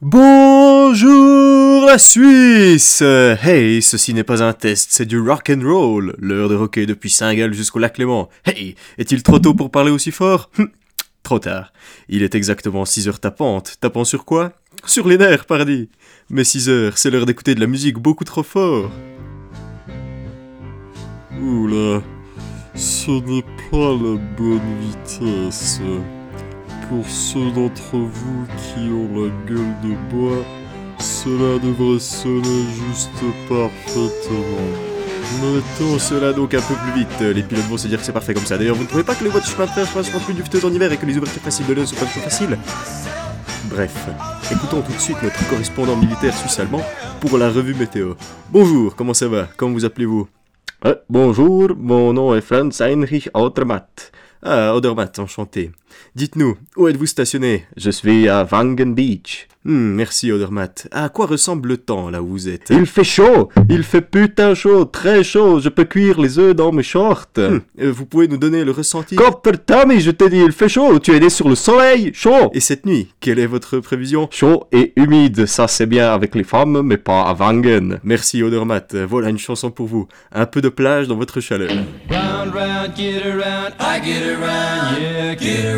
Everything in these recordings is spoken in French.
Bonjour la Suisse Hey, ceci n'est pas un test, c'est du rock and roll. L'heure de rocker depuis Saint-Gall jusqu'au lac Léman. Hey, est-il trop tôt pour parler aussi fort? Hum, Trop tard. Il est exactement 6 heures tapantes. Tapant sur quoi? Sur les nerfs, pardi. Mais 6 heures, c'est l'heure d'écouter de la musique beaucoup trop fort. Oula, ce n'est pas la bonne vitesse. Pour ceux d'entre vous qui ont la gueule de bois, cela devrait sonner juste parfaitement. Mettons cela donc un peu plus vite. Les pilotes vont se dire que c'est parfait comme ça. D'ailleurs, vous ne trouvez pas que les voies de chemin de fer sont vachement plus dufteuses en hiver et que les ouvertures faciles de l'eau sont pas trop faciles? Bref, écoutons tout de suite notre correspondant militaire suisse-allemand pour la revue météo. Bonjour, comment ça va? Comment vous appelez-vous? Euh, Bonjour, mon nom est Franz Heinrich Odermatt. Ah, Odermatt, enchanté. Dites-nous, où êtes-vous stationné? Je suis à Wangen Beach. Hmm, merci Odermatt. À quoi ressemble le temps là où vous êtes? Il fait chaud, il fait putain chaud, très chaud, je peux cuire les œufs dans mes shorts. Hmm, euh, Vous pouvez nous donner le ressenti? Copper Tommy, je t'ai dit, il fait chaud, tu es né sur le soleil, chaud. Et cette nuit, quelle est votre prévision? Chaud et humide, ça c'est bien avec les femmes, mais pas à Wangen. Merci Odermatt, voilà une chanson pour vous. Un peu de plage dans votre chaleur. Round, round, get around, I get around, yeah, get around,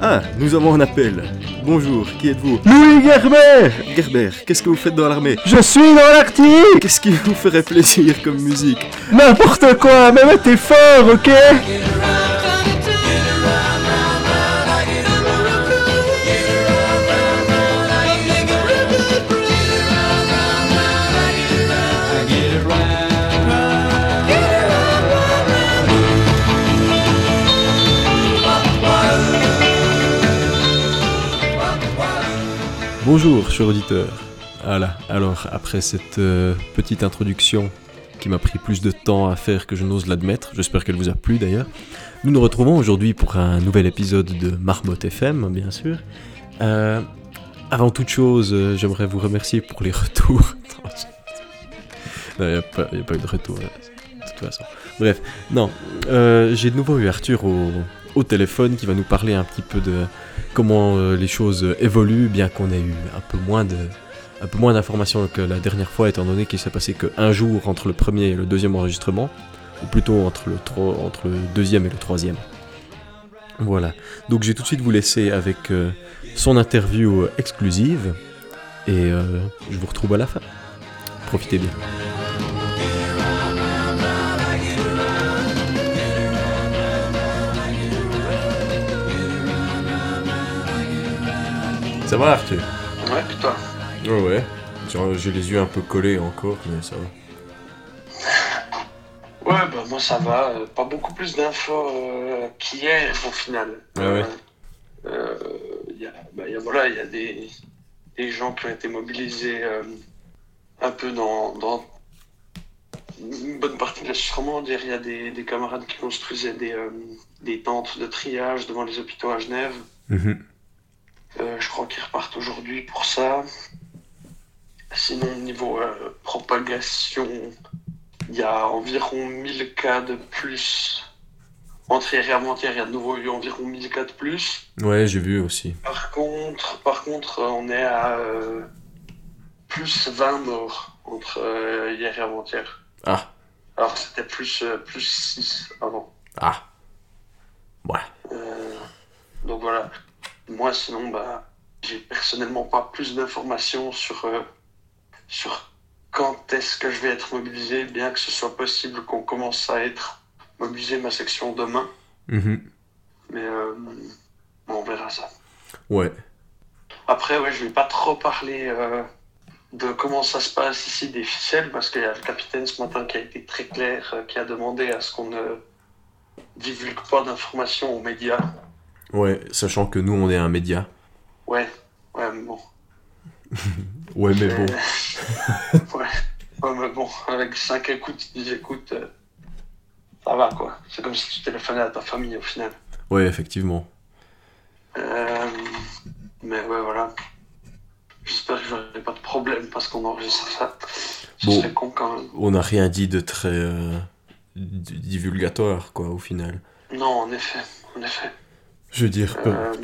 Ah, nous avons un appel. Bonjour, qui êtes-vous? Louis Gerber, Gerber, qu'est-ce que vous faites dans l'armée? Je suis dans l'Arctique. Qu'est-ce qui vous ferait plaisir comme musique? N'importe quoi, mais mettez fort, ok? Bonjour, cher auditeur. Voilà, alors après cette euh, petite introduction qui m'a pris plus de temps à faire que je n'ose l'admettre, j'espère qu'elle vous a plu d'ailleurs, nous nous retrouvons aujourd'hui pour un nouvel épisode de Marmotte FM, bien sûr. Euh, avant toute chose, euh, j'aimerais vous remercier pour les retours. non, il n'y a, pas- eu de retour, là, de toute façon. Bref, non, j'ai de nouveau eu Arthur au, au téléphone qui va nous parler un petit peu de comment euh, les choses évoluent, bien qu'on ait eu un peu moins de un peu moins d'informations que la dernière fois, étant donné qu'il s'est passé qu'un jour entre le premier et le deuxième enregistrement, ou plutôt entre le, entre le deuxième et le troisième. Voilà. Donc j'ai tout de suite vous laisser avec euh, son interview euh, exclusive, et je vous retrouve à la fin. Profitez bien. Ça va Arthur? Ouais, putain. Ouais ouais. J'ai les yeux un peu collés encore, mais ça va. Ouais, bah moi ça va. euh, Pas beaucoup plus d'infos euh, qu'hier au final. Ah ouais. Euh, euh, y a, bah, y a- voilà, il y a des, des gens qui ont été mobilisés euh, un peu dans, dans une bonne partie de la Suisse romande. Il y a des, des camarades qui construisaient des, des tentes de triage devant les hôpitaux à Genève. Mhm. Je crois qu'ils repartent aujourd'hui pour ça. Sinon, niveau euh, propagation, il y a environ 1000 cas de plus. Entre hier et avant-hier, il y a de nouveau eu environ 1000 cas de plus. Ouais, j'ai vu aussi. Par contre, par contre on est à euh, plus 20 morts entre euh, hier et avant-hier. Ah, Alors c'était plus, plus 6 avant. ah. Ouais. Donc voilà. Moi, sinon, bah, j'ai personnellement pas plus d'informations sur, euh, sur quand est-ce que je vais être mobilisé, bien que ce soit possible qu'on commence à être mobilisé ma section demain. Mhm. Mais euh, bon, on verra ça. Ouais. Après, ouais, je vais pas trop parler euh, de comment ça se passe ici des ficelles, parce qu'il y a le capitaine ce matin qui a été très clair, qui a demandé à ce qu'on ne divulgue pas d'informations aux médias. Ouais, sachant que nous, on est un média. Ouais, ouais, mais bon. Ouais, mais bon. ouais. Ouais, mais bon, avec 5 écoutes, 10 écoutes, euh, ça va quoi. C'est comme si tu téléphonais à ta famille au final. Ouais, effectivement. Euh, mais ouais, voilà. J'espère que j'aurai pas de problème parce qu'on enregistre ça. Bon. con quand même. On n'a rien dit de très euh, divulgatoire, quoi, au final. Non, en effet, en effet. Je veux dire, Euh,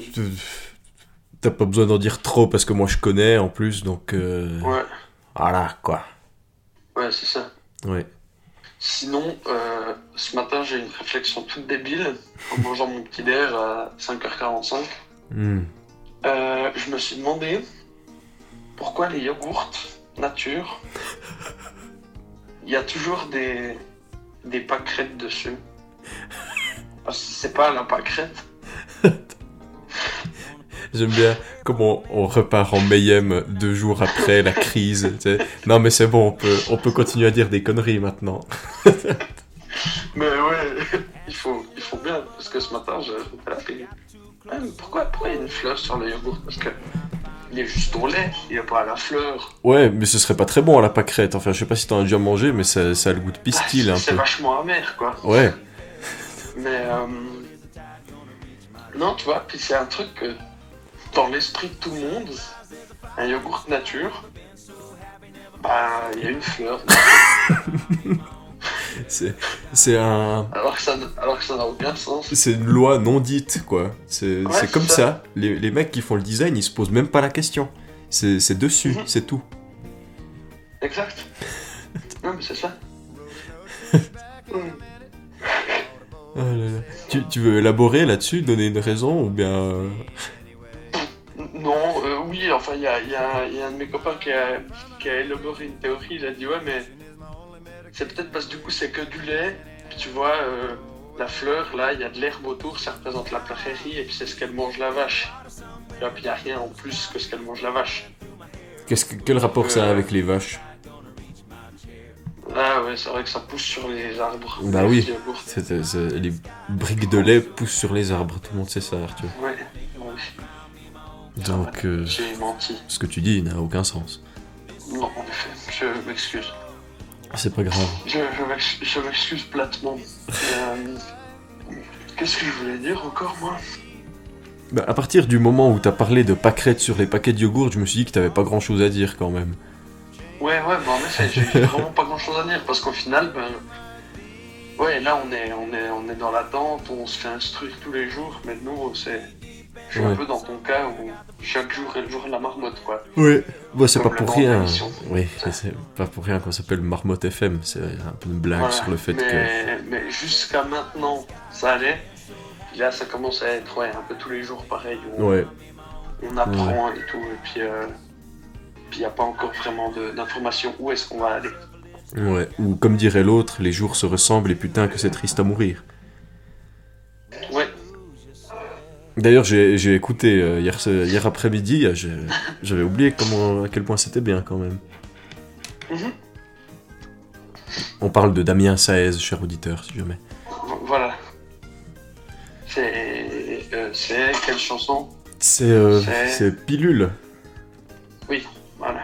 t'as pas besoin d'en dire trop parce que moi je connais en plus, donc euh, Ouais, voilà, quoi. ouais, c'est ça. Ouais. Sinon, euh, ce matin, j'ai une réflexion toute débile en mangeant mon petit déj à 5h45. Hmm. Euh, je me suis demandé pourquoi les yogourts nature, il y a toujours des, des pâquerettes dessus. Parce que c'est pas la pâquerette. J'aime bien comment on repart en Mayhem deux jours après la crise. Non mais c'est bon, on peut, on peut continuer à dire des conneries maintenant. Mais ouais, il faut, il faut bien, parce que ce matin, je ouais, mais pourquoi, pourquoi il y a une fleur sur le yogourt Parce que il est juste au lait, il n'y a pas à la fleur. Ouais, mais ce serait pas très bon à la pâquerette. Enfin, je sais pas si t'en as déjà mangé, mais ça, ça a le goût de pistil Ah, un c'est peu. vachement amer, quoi. Ouais. Mais euh, non, tu vois, puis c'est un truc que dans l'esprit de tout le monde, un yogourt nature, bah il y a une fleur. C'est, un, Alors que ça, n'a aucun sens. c'est une loi non dite, quoi. C'est, Ouais, comme ça. ça. Les, les mecs qui font le design, ils se posent même pas la question. C'est, dessus, Mhm. c'est tout. Exact. Non mais c'est ça. Oh là là. Tu, tu veux élaborer là-dessus, donner une raison ou bien. euh, Non, euh, oui, enfin il y a, y a- il y a un de mes copains qui a, qui a élaboré une théorie, il a dit ouais mais c'est peut-être parce que du coup c'est que du lait, puis tu vois euh, la fleur là, il y a de l'herbe autour, ça représente la prairie et puis c'est ce qu'elle mange la vache. Et puis il n'y a rien en plus que ce qu'elle mange la vache. Qu'est-ce que, quel rapport ça a Euh, avec les vaches? Ah ouais, c'est vrai que ça pousse sur les arbres. Bah les oui. Les briques de lait poussent sur les arbres, tout le monde sait ça, Arthur. Ouais, Donc, euh, j'ai menti. ce que tu dis n'a aucun sens. Non, en effet, je m'excuse. C'est pas grave. Je, je m'ex- je m'excuse platement. Euh, Qu'est-ce que je voulais dire encore, moi? Bah, à partir du moment où t'as parlé de pâquerettes sur les paquets de yogourt, je me suis dit que t'avais pas grand chose à dire quand même. Ouais, ouais, bah en effet, j'ai j'ai vraiment pas grand chose à dire parce qu'au final, ben. Ouais, là on est, on, est, on est dans l'attente, on se fait instruire tous les jours, mais nous, c'est. Je suis Ouais. un peu dans ton cas où chaque jour est le jour de la marmotte, quoi. Oui. Bon, c'est pas pour rien. l'émission. Oui, c'est pas pour rien qu'on s'appelle Marmotte FM. C'est un peu une blague Voilà. sur le fait que. mais, jusqu'à maintenant, ça allait. Puis là, ça commence à être ouais, un peu tous les jours pareil. où Ouais. On apprend et tout, et puis. euh, Puis il n'y a pas encore vraiment d'informations où est-ce qu'on va aller. Ouais. Ou comme dirait l'autre, les jours se ressemblent et putain que c'est triste à mourir. Ouais, D'ailleurs, j'ai écouté euh, hier, hier après-midi, euh, j'avais oublié comment, à quel point c'était bien quand même. Mhm. On parle de Damien Saez, cher auditeur, si jamais. vo- voilà. C'est. euh, c'est quelle chanson? C'est euh, C'est- Pilule. Voilà.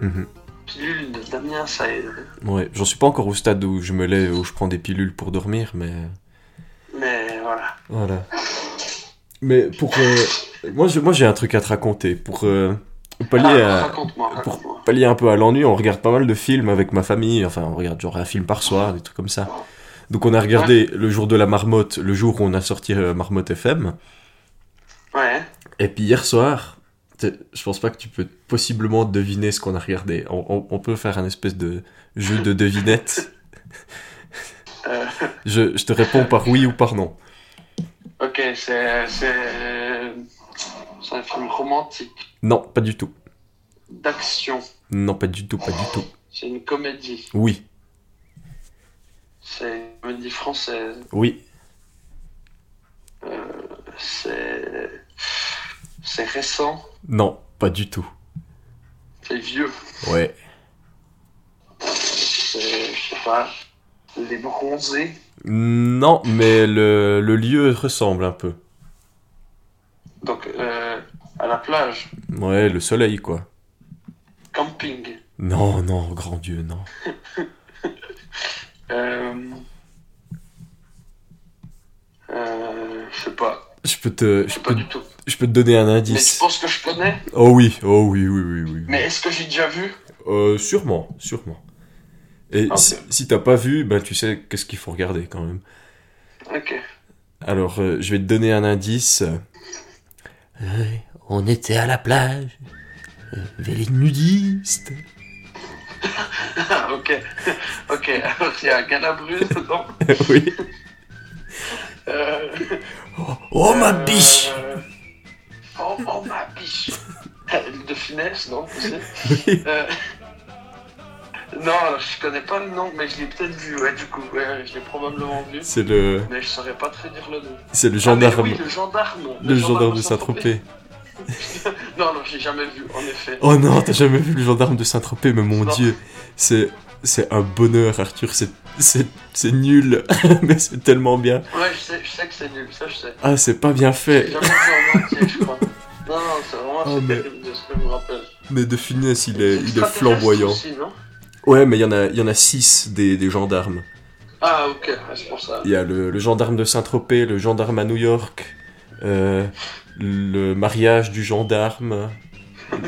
Mhm. Pilule de Damien Saez. Ouais, j'en suis pas encore au stade où je me lève, où je prends des pilules pour dormir, mais Mais voilà. voilà. Mais pour euh, moi, je- moi j'ai un truc à te raconter pour euh, pallier Ah, à pour pallier un peu à l'ennui. On regarde pas mal de films avec ma famille. Enfin, on regarde genre un film par soir, des trucs comme ça. Donc on a regardé le jour de la marmotte, le jour où on a sorti euh, Marmotte FM. Ouais. Et puis hier soir, je pense pas que tu peux possiblement deviner ce qu'on a regardé. On, on- on peut faire un espèce de jeu de devinette. Euh, Je, je te réponds par oui ou par non. Ok, c'est. Un film romantique, Non, pas du tout. d'action. Non, pas du tout, pas du tout. C'est une comédie. Oui, C'est une comédie française. oui. Euh, c'est. C'est récent. Non, pas du tout. C'est vieux. Ouais. C'est. Je sais pas. Les bronzés. Non, mais le, le lieu ressemble un peu. Donc, euh, à la plage. Ouais, le soleil, quoi. Camping. Non, non, grand Dieu, non. Euh, pas. Je peux te, Je je sais pas peux, du tout. je peux te donner un Mais tu indice. penses que je connais? Oh oui, oh oui, oui, oui, oui. Mais est-ce que j'ai déjà vu? Euh, sûrement, sûrement. Et si, si t'as pas vu, ben tu sais qu'est-ce qu'il faut regarder quand même. Ok. Alors, euh, je vais te donner un indice. Euh, on était à la plage, euh, les nudistes. Ok. ok, alors il y a un Galabru dedans. oui. Euh, Oh ma euh, biche Oh, oh ma biche De finesse, non aussi Oui. Non, alors, je connais pas le nom, mais je l'ai peut-être vu, ouais, du coup, ouais, je l'ai probablement vu. C'est le, Mais je saurais pas très dire le nom. c'est le Ah, gendarme, mais oui, le gendarme le gendarme de Saint-Tropez. Non, alors j'ai jamais vu, en effet. Oh non, t'as jamais vu le gendarme de Saint-Tropez, mais mon Non. dieu, c'est, c'est un bonheur, Arthur. C'est, c'est, c'est nul, mais c'est tellement bien. Ouais, je sais, je sais que c'est nul, ça je sais. Ah, c'est pas bien J'ai fait. jamais vu en entier, je crois. Non, non, c'est vraiment Oh, assez mais- terrible de ce que je me rappelle. Mais de finesse, il est, il est flamboyant. aussi, non? Ouais, mais il y en a, il y en a six des, des gendarmes. Ah, ok, ouais, c'est pour ça. Il y a le, le gendarme de Saint-Tropez, le gendarme à New York, euh, le mariage du gendarme,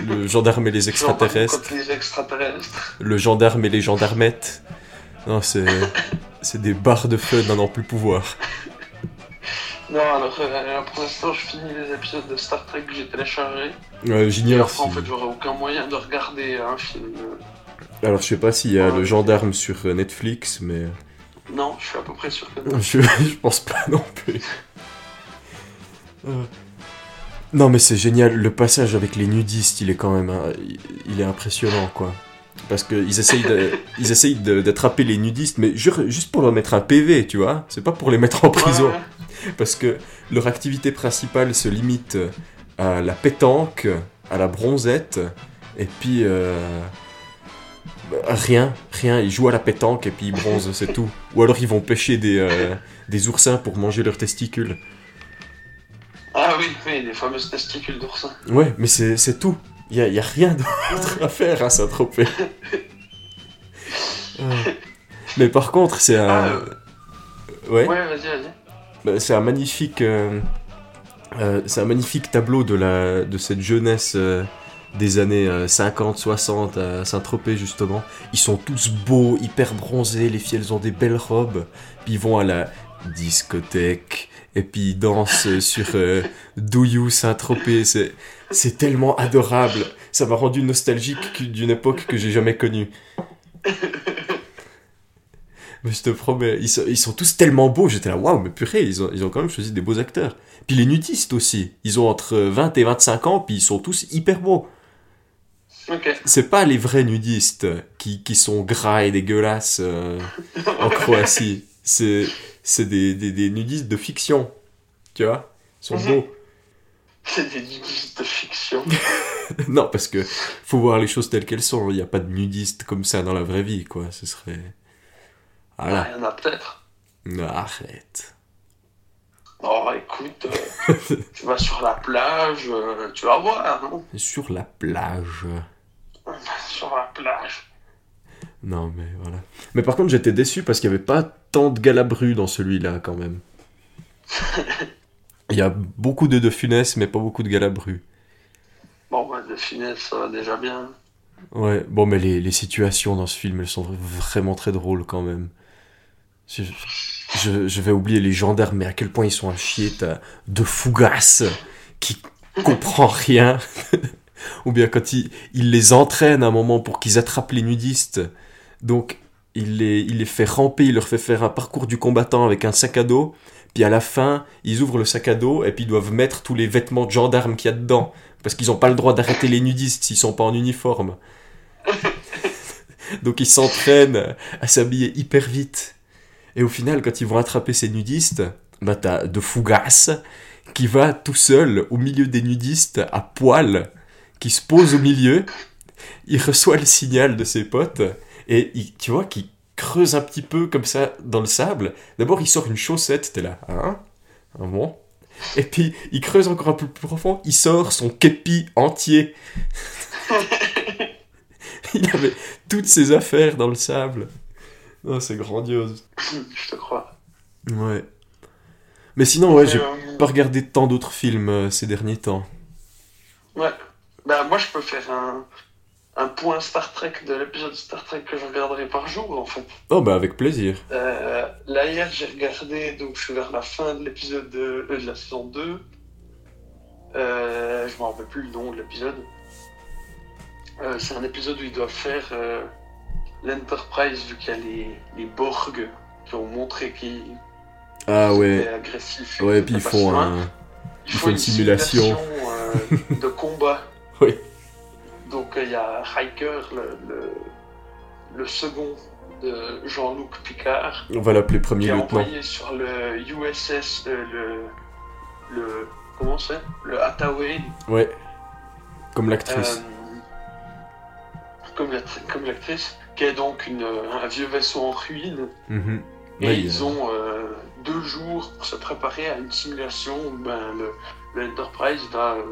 le gendarme et les extraterrestres, les extraterrestres. le gendarme et les gendarmettes. Non, c'est, c'est des barres de feu n'en plus pouvoir. Non, alors euh, pour l'instant, je finis les épisodes de Star Trek que j'ai téléchargés. Euh, Et J'ignore après, en si... fait, j'aurai aucun moyen de regarder un film. Alors, je sais pas s'il y a Ouais. le gendarme sur euh, Netflix, mais Non, je suis à peu près sûr que non. je, je pense pas non plus. Euh. Non, mais c'est génial. Le passage avec les nudistes, il est quand même, euh, il- est impressionnant, quoi. Parce qu'ils essayent de- ils essayent d'attraper les nudistes, mais ju- juste pour leur mettre un PV, tu vois. C'est pas pour les mettre en prison. Ouais. Parce que leur activité principale se limite à la pétanque, à la bronzette, et puis euh, rien, rien. Ils jouent à la pétanque et puis ils bronzent, c'est tout. Ou alors ils vont pêcher des, euh, des oursins pour manger leurs testicules. Ah oui, oui, les fameuses testicules d'oursin. Ouais, mais c'est c'est tout. Il y a, y a rien d'autre à faire à Saint-Tropez. Euh, mais par contre, c'est un... Ah, euh, Ouais. Ouais, vas-y, vas-y. Bah, c'est un magnifique, euh, c'est un magnifique tableau de la, de cette jeunesse des années 50-60 à Saint-Tropez justement. Ils sont tous beaux, hyper bronzés. Les filles, elles ont des belles robes. Puis ils vont à la discothèque et puis ils dansent sur euh, Do You Saint-Tropez. C'est, c'est tellement adorable. Ça m'a rendu nostalgique d'une époque que j'ai jamais connue. Mais je te promets, ils sont, ils sont tous tellement beaux. J'étais là, waouh, mais purée, ils ont, ils ont quand même choisi des beaux acteurs. Puis les nudistes aussi. Ils ont entre 20 et 25 ans, puis ils sont tous hyper beaux. Ok. C'est pas les vrais nudistes qui, qui sont gras et dégueulasses euh, en Croatie. C'est, c'est des, des, des nudistes de fiction. Tu vois Ils sont Mhm. beaux. C'est des nudistes de fiction. non, parce que faut voir les choses telles qu'elles sont. Il n'y a pas de nudistes comme ça dans la vraie vie, quoi. Ce serait. Ah, Voilà. il y en a peut-être. Non, arrête. Oh, écoute, euh, tu vas sur la plage, euh, tu vas voir, hein. Sur la plage. Sur la plage. Non, mais voilà. Mais par contre, j'étais déçu parce qu'il n'y avait pas tant de Galabru dans celui-là, quand même. Il y a beaucoup de De Funès, mais pas beaucoup de Galabru. Bon, bah, de finesse, ça va déjà bien. Ouais, bon, mais les, les situations dans ce film, elles sont vraiment très drôles, quand même. Je, je, je vais oublier les gendarmes, mais à quel point ils sont à chier. T'as De Fougas qui comprend rien. Ou bien quand il, il les entraîne à un moment pour qu'ils attrapent les nudistes. Donc, il les, il les fait ramper, il leur fait faire un parcours du combattant avec un sac à dos. Puis à la fin, ils ouvrent le sac à dos et puis ils doivent mettre tous les vêtements de gendarmes qu'il y a dedans. Parce qu'ils n'ont pas le droit d'arrêter les nudistes s'ils sont pas en uniforme. Donc ils s'entraînent à s'habiller hyper vite. Et au final, quand ils vont attraper ces nudistes, bah t'as de Fougas qui va tout seul au milieu des nudistes à poil, qui se pose au milieu. Il reçoit le signal de ses potes et il- tu vois qu'il creuse un petit peu comme ça dans le sable. D'abord, il sort une chaussette, t'es là, hein Ah bon Et puis, il creuse encore un peu plus profond, il sort son képi entier. il avait toutes ses affaires dans le sable. Oh, c'est grandiose. Je te crois. Ouais. Mais sinon, ouais, j'ai euh, pas regardé tant d'autres films euh, ces derniers temps. Ouais. Bah, moi, je peux faire un, un point Star Trek de l'épisode Star Trek que je regarderai par jour, en fait. Oh, bah avec plaisir. Euh, là, hier, j'ai regardé, donc je suis vers la fin de l'épisode de, euh, de la saison 2. Euh, je me rappelle plus le nom de l'épisode. Euh, c'est un épisode où ils doivent faire l'Enterprise, vu qu'il y a les, les Borg qui ont montré qu'ils Ah étaient ouais. agressifs. Ouais, et puis ils font un... Il ils font une une simulation. simulation de combat. Oui. Donc euh, il y a Riker, le, le, le second de Jean-Luc Picard, On va l'appeler qui premier est lieutenant. envoyé sur le USS, euh, le, le. Comment c'est? Le Hathaway. Ouais. Comme l'actrice. euh, comme l'act- comme l'actrice, qui est donc une, un vieux vaisseau en ruine. Mhm. Et ils a- ont euh, deux jours pour se préparer à une simulation où ben, le, le Enterprise va euh,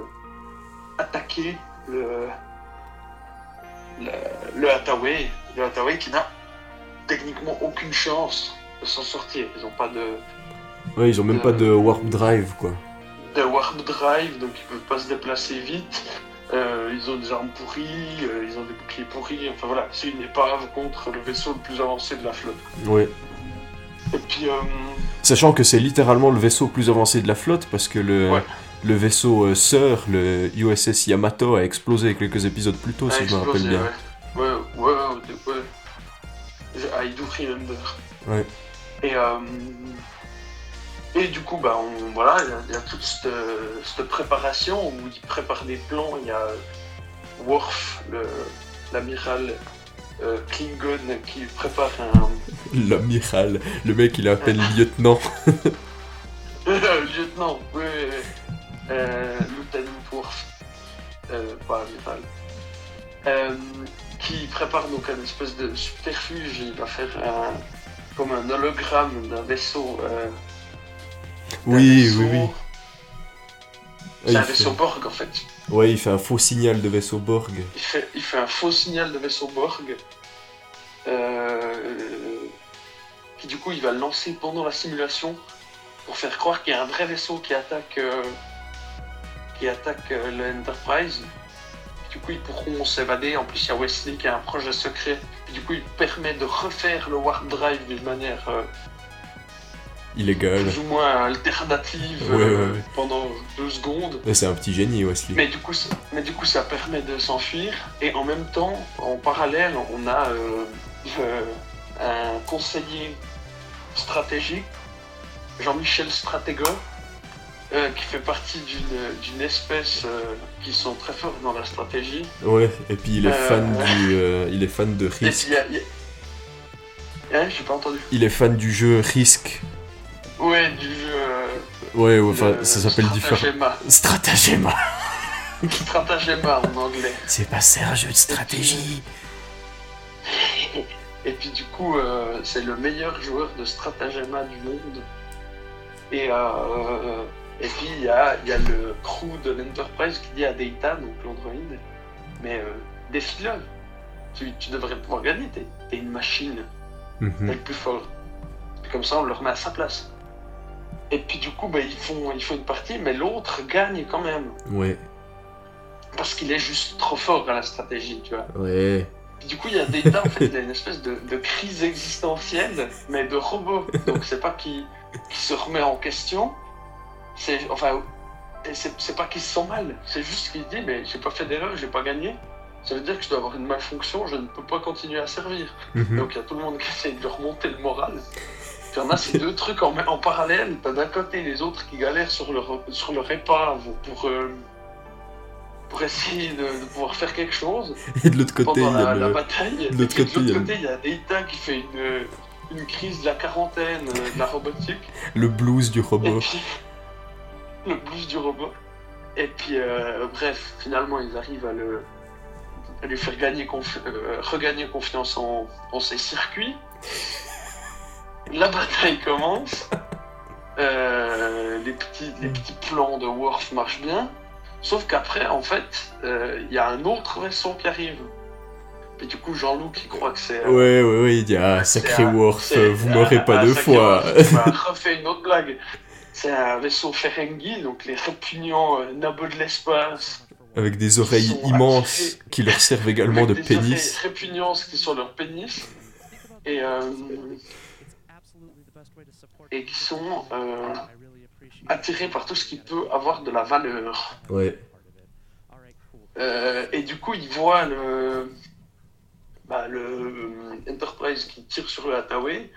attaquer le, le, le Hathaway. Le Hathaway qui n'a techniquement aucune chance de s'en sortir. Ils n'ont pas de, Ouais, ils ont même pas de warp drive, quoi. de warp drive, donc ils peuvent pas se déplacer vite. Euh, ils ont des armes pourries, euh, ils ont des boucliers pourris. Enfin voilà, c'est une épave contre le vaisseau le plus avancé de la flotte. Ouais. Et puis, euh, Sachant que c'est littéralement le vaisseau le plus avancé de la flotte, parce que le, Ouais. Le vaisseau euh, sœur, le USS Yamato, a explosé quelques épisodes plus tôt, si je me rappelle bien. Ouais, ouais, ouais, I do remember. Ouais. Et, euh, et du coup, bah, on, voilà, il y a- il y, a toute cette, cette préparation où ils préparent des plans. Il y a Worf, l'amiral euh, Klingon, qui prépare un. L'amiral, le mec il est à peine lieutenant. lieutenant, oui, oui, oui. Pas amiral. Euh, qui prépare donc un espèce de subterfuge. Il va faire un, comme un hologramme d'un vaisseau. euh, Oui, vaisseau- oui, oui. C'est il un fait- vaisseau Borg en fait. Ouais, il fait un faux signal de vaisseau Borg. Il fait, il fait un faux signal de vaisseau Borg. euh, qui du coup il va le lancer pendant la simulation pour faire croire qu'il y a un vrai vaisseau qui attaque, euh, qui attaque euh, l'Enterprise. Du coup ils pourront s'évader. En plus il y a Wesley qui a un projet secret. Et du coup il permet de refaire le warp drive d'une manière euh, Illégal. plus ou moins alternative Ouais, euh, ouais, ouais. pendant deux secondes. C'est un petit génie, Wesley. Mais du coup, ça, mais du coup, ça permet de s'enfuir. Et en même temps, en parallèle, on a euh, un conseiller stratégique, Jean-Michel Stratego, euh, qui fait partie d'une d'une espèce euh, qui sont très forts dans la stratégie. Ouais, et puis il est Euh, fan du, il est fan de a- Hein, j'ai pas entendu. Il est fan du jeu Risk. Ouais, du jeu. Ouais, ouais, enfin, ça s'appelle différent. Stratagema. Stratagema. Stratagema en anglais. C'est pas c'est un jeu de stratégie. Et puis du coup, euh, c'est le meilleur joueur de stratagema du monde. Et, euh, et puis il y a, il y a le crew de l'Enterprise qui dit à Data, donc l'androïde, mais euh, défile tu, tu devrais pouvoir gagner, t'es une machine, Mhm. t'es le plus fort. Puis comme ça, on le remet à sa place. Et puis du coup, bah, ils, font, ils font une partie, mais l'autre gagne quand même. Ouais, Parce qu'il est juste trop fort à la stratégie, tu vois. ouais. Puis du coup, il y a Data, en fait, il a une espèce de, de crise existentielle, mais de robot. Donc c'est pas qu'il se remet en question, c'est enfin, c'est pas qu'il se sent mal, c'est juste qu'il dit, mais j'ai pas fait d'erreur, j'ai pas gagné. Ça veut dire que je dois avoir une malfonction, je ne peux pas continuer à servir. Mhm. Donc il y a tout le monde qui essaie de lui remonter le moral. Puis on a ces deux trucs en, en parallèle. T'as d'un côté les autres qui galèrent sur leur, sur leur épave pour, euh, pour essayer de, de pouvoir faire quelque chose Et de l'autre côté, il y a la le... bataille. De l'autre côté, il y a il y a Data qui fait une, une crise de la quarantaine euh, de la robotique. le blues du Et robot. puis, le blues du robot. Et puis, euh, bref, finalement, ils arrivent à, le, à lui faire gagner confi- euh, regagner confiance en, en ses circuits. La bataille commence. Euh, les, petits, les petits plans de Worf marchent bien. Sauf qu'après, en fait, il y a un autre vaisseau qui arrive. Et du coup, Jean-Luc, il croit que c'est. Ouais, ouais, ouais, il dit Ah, sacré Worf, vous m'aurez pas deux fois. Worf. Refait une autre blague. C'est un vaisseau Ferengi, donc les répugnants euh, nabots de l'espace. Avec des oreilles immenses attirés- qui leur servent également de des pénis. oreilles répugnantes qui sont leur pénis. Et, euh, et qui sont euh, attirés par tout ce qui peut avoir de la valeur. Ouais. Euh, et du coup, ils voient le, bah, le Enterprise qui tire sur le Hathaway.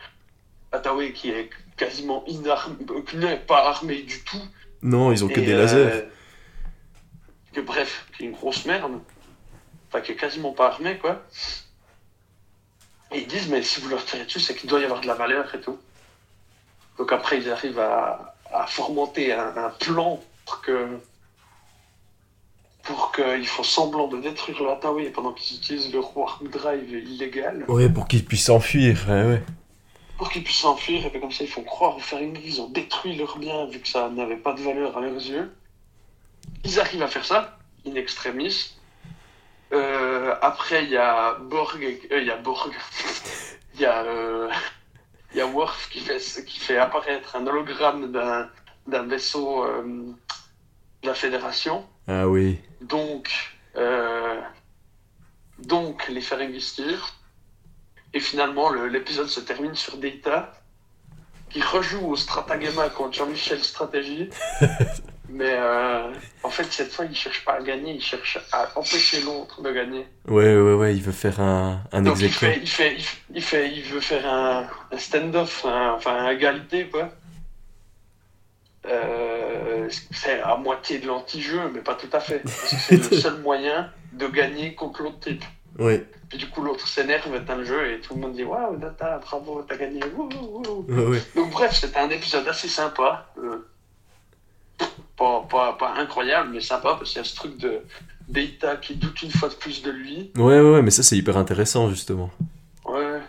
Hathaway qui est quasiment inarmé, qui n'est pas armé du tout. Non, ils ont que Et, des euh, lasers. que bref, qui est une grosse merde. Enfin, qui est quasiment pas armé, quoi. Et ils disent, mais si vous leur tirez dessus, c'est qu'il doit y avoir de la valeur et tout. Donc après, ils arrivent à, à fomenter un, un plan pour que. Pour qu'ils font semblant de détruire le Hathaway pendant qu'ils utilisent leur warp drive illégal. Ouais, pour qu'ils puissent s'enfuir. Ouais, ouais. Pour qu'ils puissent s'enfuir, et puis comme ça, ils font croire aux Ferengi qu'ils ont détruit leur bien vu que ça n'avait pas de valeur à leurs yeux. Ils arrivent à faire ça, in extremis. Euh, après, il y a Borg, euh, il y a Borg, il y a, euh, y a Worf qui fait, qui fait apparaître un hologramme d'un, d'un vaisseau euh, de la Fédération. Ah oui. Donc, donc les Ferengi se tirent. Et finalement, le- l'épisode se termine sur Data, qui rejoue au Stratagema contre Jean-Michel Stratégie. Mais euh, en fait, cette fois, il cherche pas à gagner, il cherche à empêcher l'autre de gagner. Ouais, ouais, ouais, il veut faire un, un Donc il fait, il fait, il fait, il fait- il veut faire un, un stand-off, un- enfin un égalité quoi. Euh, c'est à moitié de l'anti-jeu, mais pas tout à fait. Parce que c'est le seul moyen de gagner contre l'autre type. Ouais, Puis du coup, l'autre s'énerve, éteint le jeu et tout le monde dit Waouh, Data, bravo, t'as gagné. wouh. ouais, ouais. Donc, bref, c'était un épisode assez sympa. Euh, pas, pas, pas incroyable, mais sympa parce qu'il y a ce truc de Data qui doute une fois de plus de lui. Ouais, ouais, ouais, mais ça c'est hyper intéressant justement. Ouais.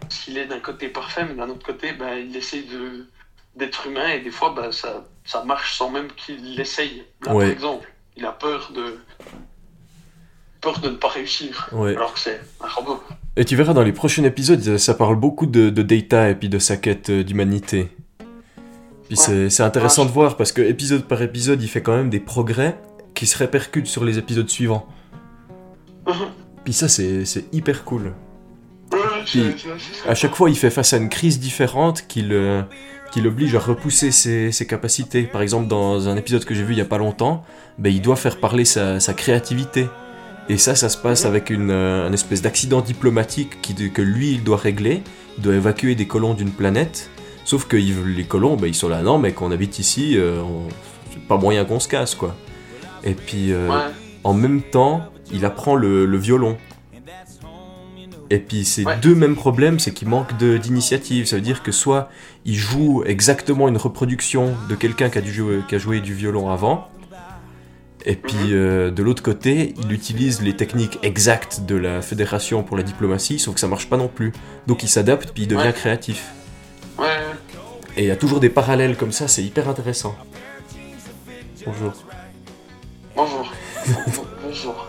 Parce qu'il est d'un côté parfait, mais d'un autre côté, ben, il essaye de d'être humain et des fois, ben, ça, ça marche sans même qu'il l'essaye. Là, Ouais. par exemple, il a peur de peur de ne pas réussir, Ouais. alors que c'est un robot. Et tu verras dans les prochains épisodes, ça parle beaucoup de, de Data et puis de sa quête euh, d'humanité. Puis Ouais. c'est intéressant Ouais. de voir parce que épisode par épisode, il fait quand même des progrès qui se répercutent sur les épisodes suivants. Puis ça, c'est hyper cool. Puis, À chaque fois, il fait face à une crise différente qui le- qui l'oblige à repousser ses, ses capacités. Par exemple, dans un épisode que j'ai vu il y a pas longtemps, ben, il doit faire parler sa, sa créativité. Et ça, ça se passe avec une, euh, espèce d'accident diplomatique qui, que lui, il doit régler. Il doit évacuer des colons d'une planète. Sauf que les colons, ben, ils sont là, non, mais qu'on habite ici, euh, on- pas moyen qu'on se casse, quoi. Et puis, euh, Ouais. en même temps, il apprend le, le violon. Et puis ces Ouais. deux mêmes problèmes, c'est qu'il manque de- d'initiative. Ça veut dire que soit il joue exactement une reproduction de quelqu'un qui, qui a joué du violon avant, et puis Mhm. euh, de l'autre côté, il utilise les techniques exactes de la fédération pour la diplomatie, sauf que ça marche pas non plus. Donc il s'adapte, puis il devient Ouais. créatif. Ouais. Et il y a toujours des parallèles comme ça, c'est hyper intéressant. Bonjour. Bonjour. Bonjour.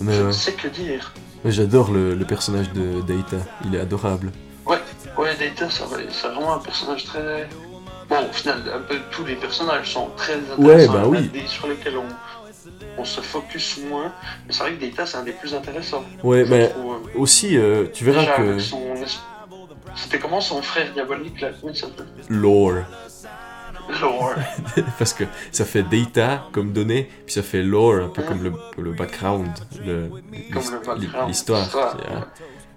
Mais, Je ouais. ne sais que dire. J'adore le, le personnage de Data, il est adorable. Ouais, Data, ça va- c'est vraiment un personnage très. Bon, au final, un peu tous les personnages sont très intéressants. Ouais, bah oui. des sur lesquels on, on se focus moins. Mais c'est vrai que Data, c'est un des plus intéressants. Ouais, mais aussi, euh, tu verras Déjà, que... son. C'était comment son frère diabolique là? Comment il s'appelle? Lore. Lore. Parce que ça fait data comme données, puis ça fait lore, un peu comme le, le background, le l'histoire.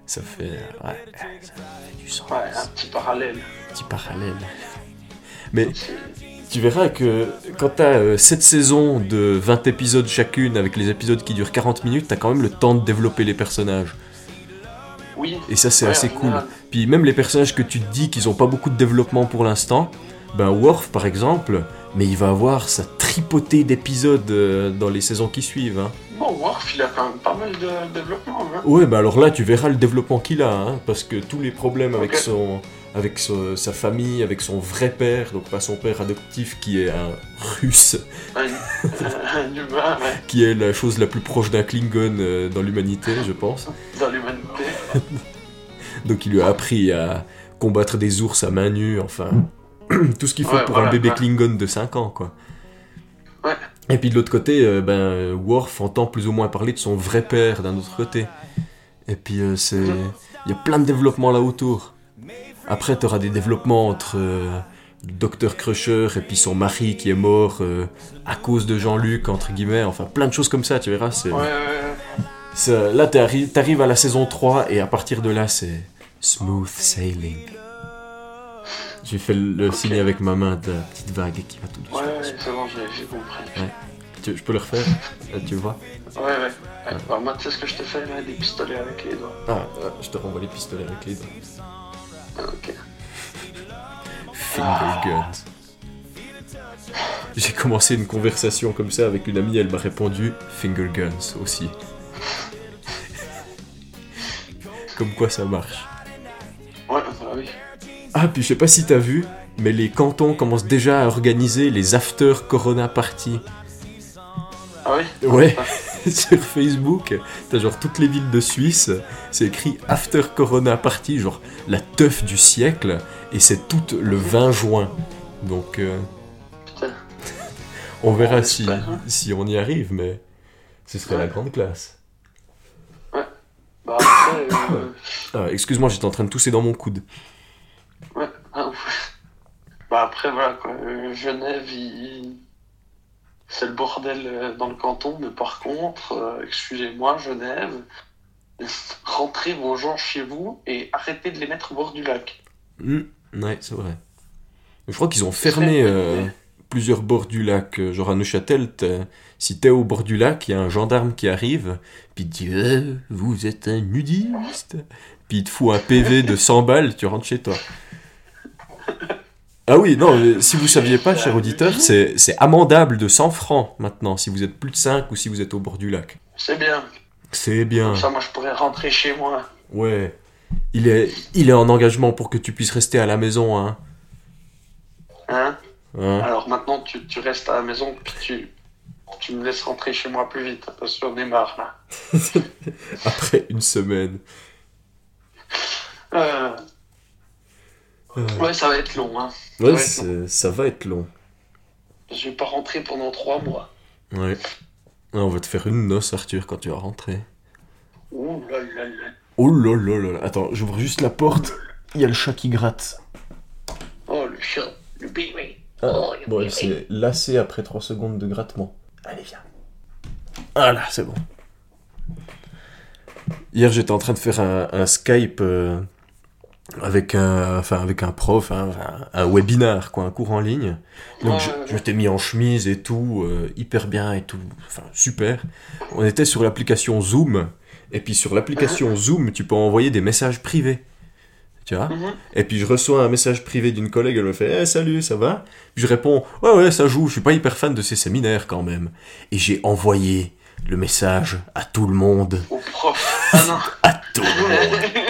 Ça fait, ouais, ça fait du sens, Ouais, un petit parallèle. petit parallèle. Mais tu verras que quand t'as 7 saisons de 20 épisodes chacune, avec les épisodes qui durent 40 minutes, t'as quand même le temps de développer les personnages. Oui. Et ça, c'est Ouais, assez cool. général. Puis même les personnages que tu te dis qu'ils ont pas beaucoup de développement pour l'instant, ben Worf par exemple, mais il va avoir sa tripotée d'épisodes euh, dans les saisons qui suivent. Hein. Bon, Worf, il a quand même pas mal de développement. Hein. Ouais, bah alors là tu verras le développement qu'il a, hein, parce que tous les problèmes avec son, avec sa famille, avec son vrai père, donc pas son père adoptif qui est un russe, Un, humain, ouais, qui est la chose la plus proche d'un Klingon euh, dans l'humanité, je pense. dans l'humanité. Donc il lui a appris à combattre des ours à main nue, enfin Tout ce qu'il faut Ouais, pour voilà, un bébé ouais. Klingon de 5 ans, quoi. Ouais. Et puis de l'autre côté, euh, ben, Worf entend plus ou moins parler de son vrai père d'un autre côté. Et puis euh, c'est... Il y a plein de développements là autour. Après, t'auras des développements entre euh, Dr Crusher et puis son mari qui est mort euh, à cause de Jean-Luc, entre guillemets. Enfin, plein de choses comme ça, tu verras. C'est... Ouais, ouais, ouais. Là, t'arri- t'arrives à la saison 3 et à partir de là, c'est smooth sailing. J'ai fait le, signe avec ma main de la petite vague qui va tout doucement. Ouais, ouais, c'est bon, j'ai compris. Tu- je peux le refaire Là, Tu vois? Ouais, ouais. ouais. Alors, moi, tu sais ce que je te fais là Des pistolets avec les doigts. Ah, euh, je te renvoie les pistolets avec les doigts. Ah, Ok. Finger guns. J'ai commencé une conversation comme ça avec une amie, elle m'a répondu Finger guns aussi. Comme quoi ça marche. Ouais, oui. Ah, puis je sais pas si t'as vu, mais les cantons commencent déjà à organiser les after Corona Party. Ah oui? Ouais, sur Facebook, t'as genre toutes les villes de Suisse, c'est écrit After Corona Party, genre la teuf du siècle, et c'est tout le 20 juin. Donc euh, Putain. on verra si, on y arrive, mais ce serait la Ouais. grande classe. Bah après, euh, Ah, excuse-moi, j'étais en train de tousser dans mon coude. ouais. ah, ouais. Bah après, voilà quoi. Euh, Genève, il- c'est le bordel euh, dans le canton, mais par contre, euh, excusez-moi, Genève, rentrez vos gens chez vous et arrêtez de les mettre au bord du lac. Hmm, ouais, c'est vrai. Je crois qu'ils ont fermé euh, plusieurs bords du lac. Genre à Neuchâtel, t'as- si t'es au bord du lac, il y a un gendarme qui arrive, puis il te dit Vous êtes un nudiste? Puis il te fout un PV de 100 balles, tu rentres chez toi. Ah oui, non, si vous saviez pas, cher auditeur, c'est amendable de 100 francs maintenant, si vous êtes plus de 5 ou si vous êtes au bord du lac. C'est bien. C'est bien. Comme ça, moi, je pourrais rentrer chez moi. Ouais. Il est, il est en engagement pour que tu puisses rester à la maison, hein. Hein? Hein? Alors maintenant, tu, tu restes à la maison, puis tu, tu me laisses rentrer chez moi plus vite, parce qu'on est marre, là. Après une semaine. Euh, ouais, ça va être long, hein. Ouais, ça va être long. Je vais pas rentrer pendant trois mois. Ouais. Ah, On va te faire une noce, Arthur, quand tu vas rentrer. Ouh là là là. Oh là là là là. Attends, j'ouvre juste la porte. Il y a le chat qui gratte. Oh, le chat, le bébé. Ah, Oh, le bon, lassée après 3 secondes de grattement. Allez, viens. Voilà, c'est bon. Hier, j'étais en train de faire un, un Skype euh, avec, un, enfin, avec un prof, un, un- un webinar, quoi, un cours en ligne. Donc, je, je m'étais mis en chemise et tout, euh, hyper bien et tout, enfin, super. On était sur l'application Zoom, et puis sur l'application Zoom, tu peux envoyer des messages privés. Tu vois? Mhm. et puis je reçois un message privé d'une collègue, elle me fait Eh, Salut, ça va? Puis je réponds Ouais, ouais, ça joue, je suis pas hyper fan de ces séminaires quand même. Et j'ai envoyé le message à tout le monde. Au prof. Ah non. À tout le monde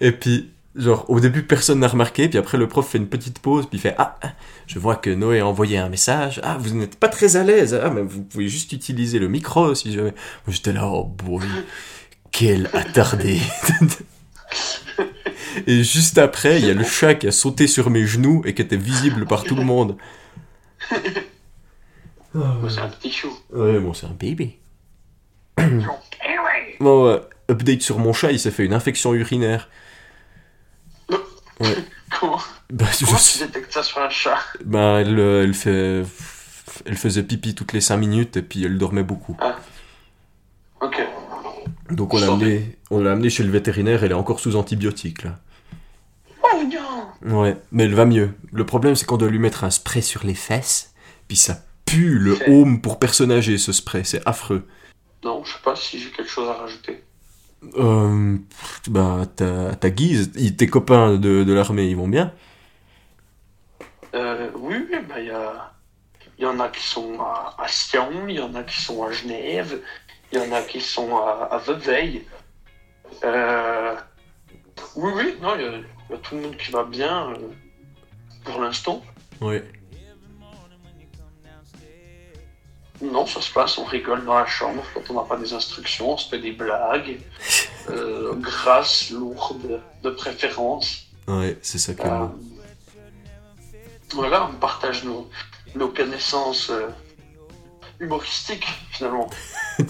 Et puis, genre, au début, personne n'a remarqué, puis après, le prof fait une petite pause, puis il fait Ah, je vois que Noé a envoyé un message. Ah, vous n'êtes pas très à l'aise. Ah, mais vous pouvez juste utiliser le micro si jamais. J'étais là, oh boy, quel attardé. Et juste après, il y a le chat qui a sauté sur mes genoux et qui était visible par tout le monde. Moi, c'est un petit chou. Ouais, bon, c'est un bébé. Eh. Bon, ouais, update sur mon chat, il s'est fait une infection urinaire. Ouais. Comment, Bah, je comment tu sais- détectes ça sur un chat bah, elle, euh, elle fait... Elle faisait pipi toutes les 5 minutes et puis elle dormait beaucoup. Ok. Donc on l'a amené, on l'a amené chez le vétérinaire, elle est encore sous antibiotiques là. Oh non Ouais, mais elle va mieux. Le problème c'est qu'on doit lui mettre un spray sur les fesses, puis ça pue le home pour personne âgée ce spray, c'est affreux. Non, je sais pas si j'ai quelque chose à rajouter. Euh, bah, ta, ta guise, tes copains de, de l'armée, ils vont bien? Euh, oui, oui, bah, il y, a... il y en a qui sont à, à Sion, il y en a qui sont à Genève, il y en a qui sont à, à Vevey. Euh... Oui, oui, non, il y, y a tout le monde qui va bien euh, pour l'instant. Ouais. Non, ça se passe, on rigole dans la chambre quand on n'a pas des instructions, on se fait des blagues, euh, grasses, lourdes, de préférence. Ouais, c'est ça que Euh, voilà, on partage nos, nos connaissances euh, humoristiques, finalement.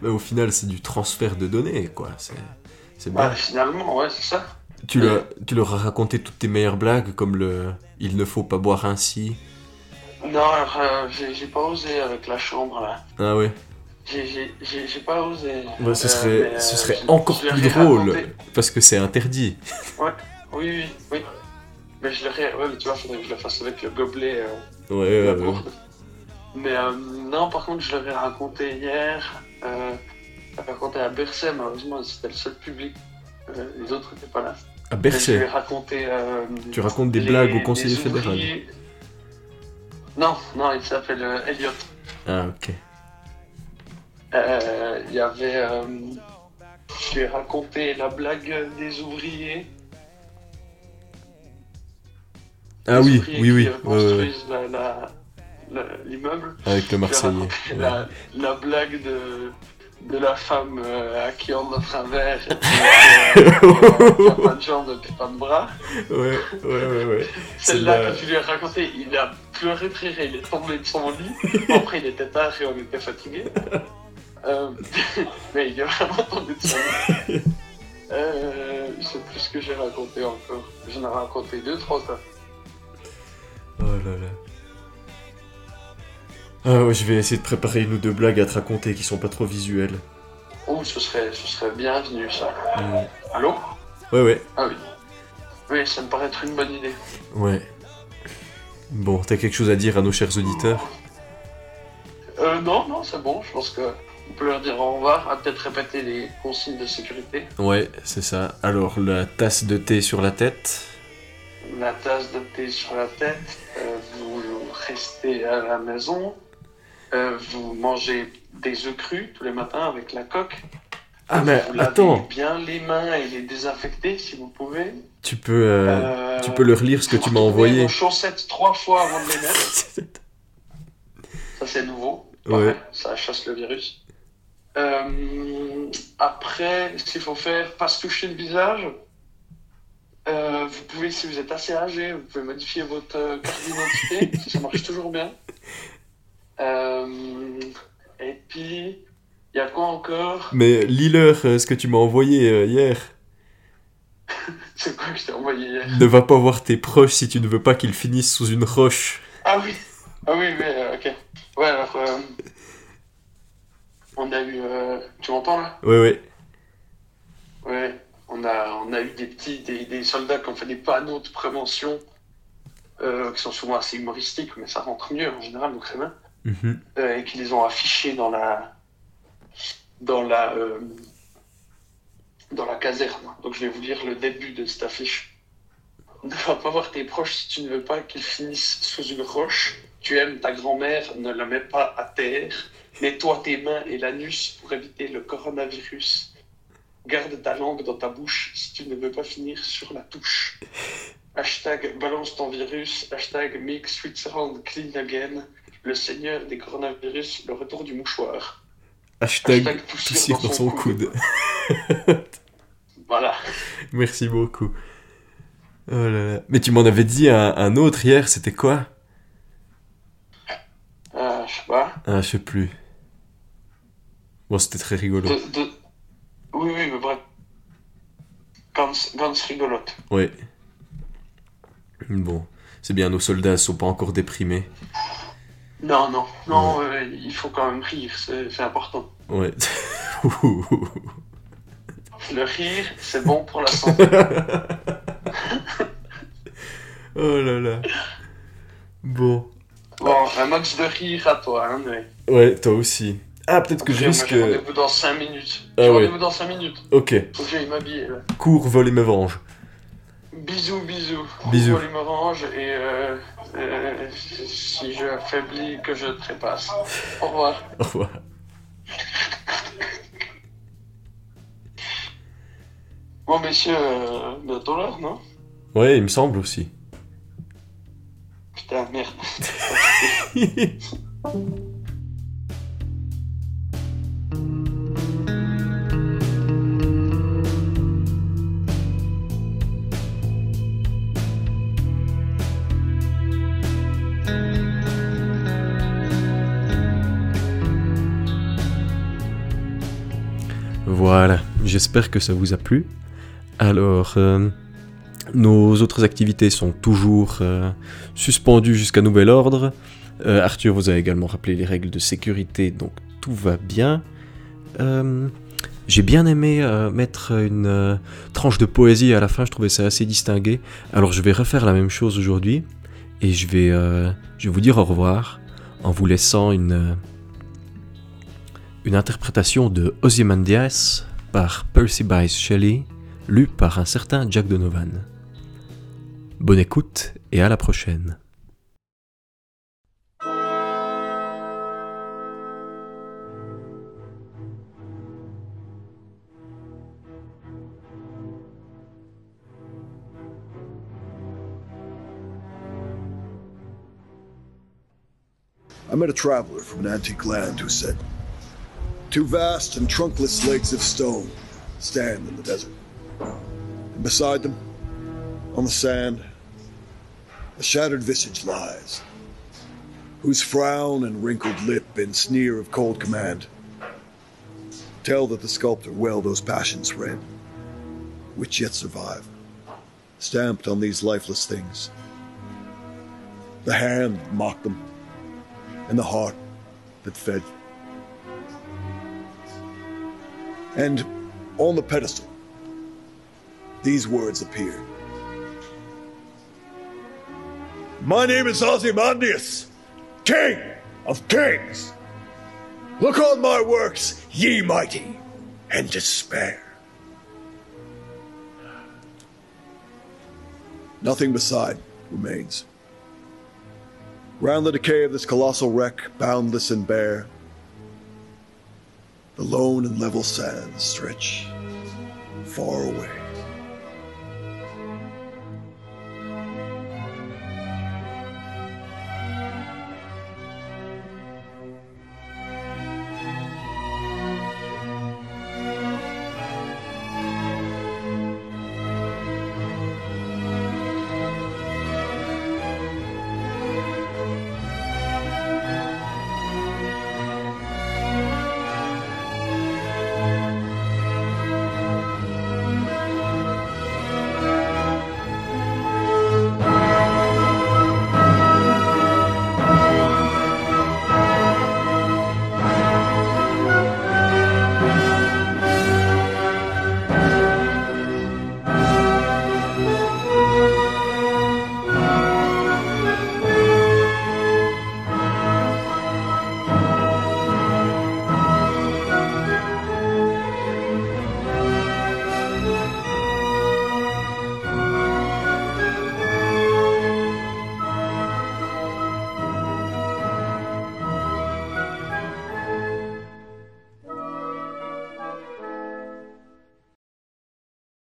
Mais au final, c'est du transfert de données, quoi. C'est, bien. Ouais, finalement, ouais, c'est ça. Tu leur as raconté toutes tes meilleures blagues, comme le « il ne faut pas boire ainsi Non, alors, euh, j'ai pas osé avec la chambre, là. ». Ah ouais J'ai- pas osé. Ouais, ce Euh, serait, ce euh, serait encore plus drôle, raconté. parce que c'est interdit. Oui, oui, oui. Mais je l'aurais. Ouais, mais tu vois, faudrait que je le fasse avec le gobelet. euh, Ouais, ouais, ouais. Mais euh, non, par contre, je l'avais raconté hier. Euh, raconté à Berset, malheureusement, c'était le seul public. Les autres n'étaient pas là. À raconté. euh, tu racontes des les- blagues au conseiller fédéral. ouvriers- Non, non, il s'appelle euh, Elliot. Ah, ok. Euh, Il y avait. euh, je lui ai raconté la blague des ouvriers. Ah oui, oui, oui, l'immeuble. avec le Marseillais. la blague de, de la femme euh, à qui on offre un verre et puis euh, qui pas de jambes et pas de bras. Ouais, ouais, ouais, ouais. Celle-là, Celle-là- quand tu lui as raconté, il a pleuré de rire et il est tombé de son lit. Après, il était tard et on était fatigués. Euh, mais il est vraiment tombé de son lit. Euh, je sais plus ce que j'ai raconté encore. J'en ai raconté deux, trois fois. Oh là là. Ah ouais, je vais essayer de préparer une ou deux blagues à te raconter qui sont pas trop visuelles. Oh, ce serait, ce serait bienvenu ça. Allô? Ouais, ouais, Ah oui. Oui, ça me paraît être une bonne idée. ouais. Bon, t'as quelque chose à dire à nos chers auditeurs? Euh, non, non, c'est bon. Je pense que on peut leur dire au revoir. À peut-être répéter les consignes de sécurité. Ouais, c'est ça. Alors, la tasse de thé sur la tête. La tasse de thé sur la tête. euh, vous restez à la maison. Euh, vous mangez des œufs crus tous les matins avec la coque. Ah, mais vous attends, bien les mains et les désinfecter si vous pouvez. tu peux, euh, Euh, tu peux leur lire ce que tu m'as envoyé. vos chaussettes trois fois avant de les mettre. Ça, c'est nouveau. Ouais. Ça chasse le virus. Euh, après, ce qu'il faut faire, pas se toucher le visage. Euh, vous pouvez, si vous êtes assez âgé, vous pouvez modifier votre carte d'identité. ça marche toujours bien. Euh, et puis, il y a quoi encore Mais lis-leur euh, ce que tu m'as envoyé euh, hier. C'est quoi que je t'ai envoyé hier? Ne va pas voir tes proches si tu ne veux pas qu'ils finissent sous une roche. Ah oui, ah oui, mais euh, ok. Ouais, alors, euh, on a eu. euh, tu m'entends là? Ouais, ouais. Ouais, on a, on a eu des petits, des, des soldats qui ont fait des panneaux de prévention, qui sont souvent assez humoristiques, mais ça rentre mieux en général, donc c'est bien, Mhm. euh, et qui les ont affichés dans la, dans la, euh, dans la caserne. Donc je vais vous lire le début de cette affiche. Ne va pas voir tes proches si tu ne veux pas qu'ils finissent sous une roche. Tu aimes ta grand-mère, ne la mets pas à terre. Nettoie tes mains et l'anus pour éviter le coronavirus. Garde ta langue dans ta bouche si tu ne veux pas finir sur la touche. Hashtag balance ton virus. Hashtag make Switzerland clean again. Le seigneur des coronavirus, le retour du mouchoir. Hashtag Hashtag poussière poussière dans son coude. Voilà. Merci beaucoup. Oh là là. Mais tu m'en avais dit un, un autre hier, c'était quoi? Euh, je sais pas. Ah, je sais plus. Bon, c'était très rigolo. De, de... Oui, oui, mais bref. Gans, Gans rigolote. Ouais. Bon, c'est bien, nos soldats sont pas encore déprimés. Non, non, non, euh, il faut quand même rire, c'est important. Ouais. Le rire, c'est bon pour la santé. oh là là. Bon. Bon, un max de rire à toi, hein, mais... Ouais, toi aussi. Ah, peut-être que je risque. J'ai rendez-vous dans 5 minutes. Ah ouais. rendez-vous dans 5 minutes. Ok. Faut que j'aille m'habiller, là. Cours, vol et me venge. Bisous, bisous. Bisous. Pour l'orange et euh, euh, si je affaiblis, que je trépasse. Au revoir. Au revoir. Bon, messieurs, euh, bientôt l'heure, non? Ouais, il me semble aussi. Putain, merde. J'espère que ça vous a plu. Alors, euh, nos autres activités sont toujours euh, suspendues jusqu'à nouvel ordre. Euh, Arthur vous a également rappelé les règles de sécurité, donc tout va bien. J'ai bien aimé mettre une tranche de poésie à la fin, je trouvais ça assez distingué. Alors je vais refaire la même chose aujourd'hui et je vais, je vais vous dire au revoir en vous laissant une, une interprétation de Ozymandias par Percy Bysshe Shelley, lue par un certain Jack Donovan. Bonne écoute et à la prochaine. I met a from an antique land who said, Two vast and trunkless legs of stone stand in the desert. And beside them, on the sand, a shattered visage lies, whose frown and wrinkled lip and sneer of cold command tell that the sculptor well those passions read, which yet survive, stamped on these lifeless things. The hand that mocked them, and the heart that fed. And on the pedestal, these words appeared. My name is Ozymandias, King of Kings. Look on my works, ye mighty, and despair. Nothing beside remains. Round the decay of this colossal wreck, boundless and bare, the lone and level sands stretch far away.